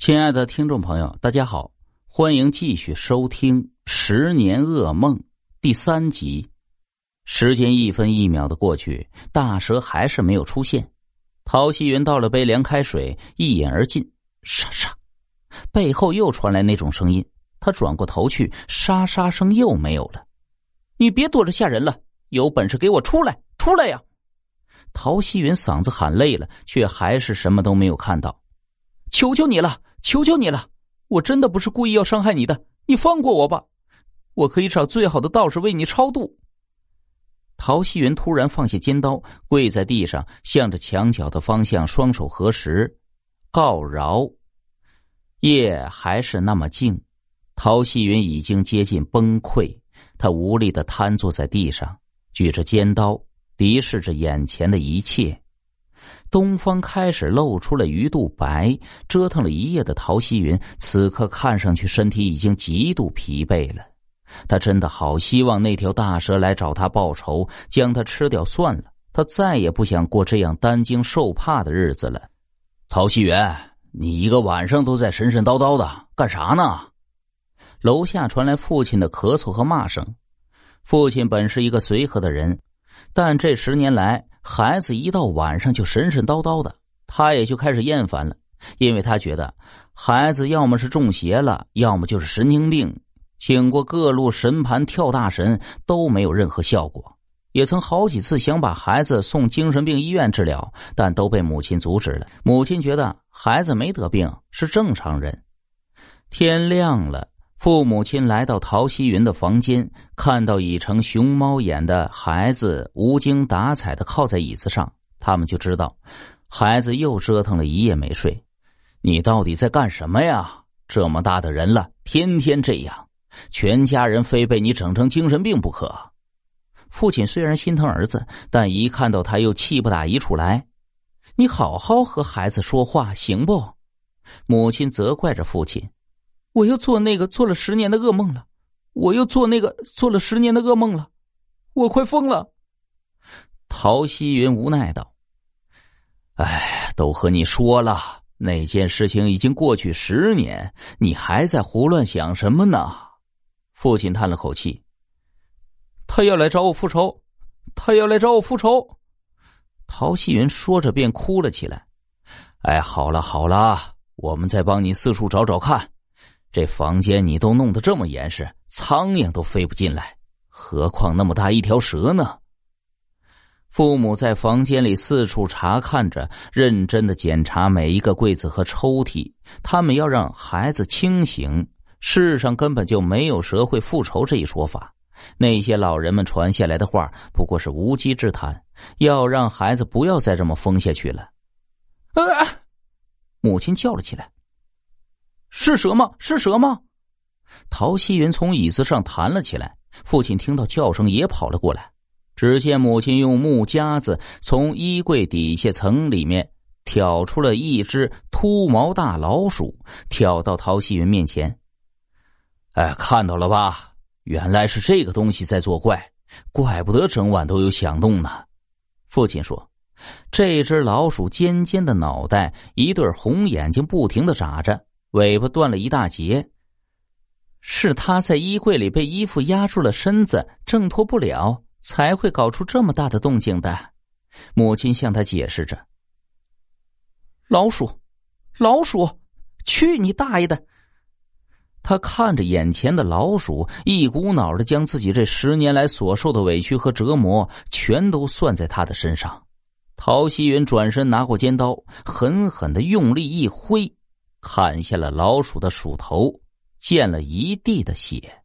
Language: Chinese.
亲爱的听众朋友，大家好，欢迎继续收听《十年噩梦》第三集。时间一分一秒的过去，大蛇还是没有出现。陶希云倒了杯凉开水，一饮而尽。沙沙，背后又传来那种声音。他转过头去，沙沙声又没有了。你别躲着吓人了，有本事给我出来！出来呀！陶希云嗓子喊累了，却还是什么都没有看到。求求你了！求求你了，我真的不是故意要伤害你的，你放过我吧，我可以找最好的道士为你超度。陶希云突然放下尖刀，跪在地上，向着墙角的方向双手合十，告饶。夜还是那么静，陶希云已经接近崩溃，他无力的瘫坐在地上，举着尖刀，敌视着眼前的一切。东方开始露出了鱼肚白，折腾了一夜的陶希云，此刻看上去身体已经极度疲惫了。他真的好希望那条大蛇来找他报仇，将他吃掉算了。他再也不想过这样担惊受怕的日子了。陶希云，你一个晚上都在神神叨叨的干啥呢？楼下传来父亲的咳嗽和骂声。父亲本是一个随和的人，但这十年来。孩子一到晚上就神神叨叨的，他也就开始厌烦了，因为他觉得孩子要么是中邪了，要么就是神经病。请过各路神盘跳大神都没有任何效果，也曾好几次想把孩子送精神病医院治疗，但都被母亲阻止了。母亲觉得孩子没得病，是正常人。天亮了。父母亲来到陶希云的房间，看到已成熊猫眼的孩子无精打采的靠在椅子上，他们就知道孩子又折腾了一夜没睡。你到底在干什么呀？这么大的人了，天天这样，全家人非被你整成精神病不可。父亲虽然心疼儿子，但一看到他又气不打一处来。你好好和孩子说话行不？母亲责怪着父亲。我又做那个做了十年的噩梦了，我又做那个做了十年的噩梦了，我快疯了。陶希云无奈道：“哎，都和你说了，那件事情已经过去十年，你还在胡乱想什么呢？”父亲叹了口气：“他要来找我复仇，他要来找我复仇。”陶希云说着便哭了起来。“哎，好了好了，我们再帮你四处找找看。”这房间你都弄得这么严实，苍蝇都飞不进来，何况那么大一条蛇呢？父母在房间里四处查看着，认真的检查每一个柜子和抽屉。他们要让孩子清醒，世上根本就没有蛇会复仇这一说法。那些老人们传下来的话不过是无稽之谈。要让孩子不要再这么疯下去了。啊！母亲叫了起来。是蛇吗？是蛇吗？陶希云从椅子上弹了起来。父亲听到叫声也跑了过来。只见母亲用木夹子从衣柜底下层里面挑出了一只秃毛大老鼠，挑到陶希云面前。哎，看到了吧？原来是这个东西在作怪，怪不得整晚都有响动呢。父亲说：“这只老鼠尖尖的脑袋，一对红眼睛，不停的眨着。”尾巴断了一大截，是他在衣柜里被衣服压住了身子，挣脱不了，才会搞出这么大的动静的。母亲向他解释着：“老鼠，老鼠，去你大爷的！”他看着眼前的老鼠，一股脑的将自己这十年来所受的委屈和折磨全都算在他的身上。陶希云转身拿过尖刀，狠狠的用力一挥。砍下了老鼠的鼠头，溅了一地的血。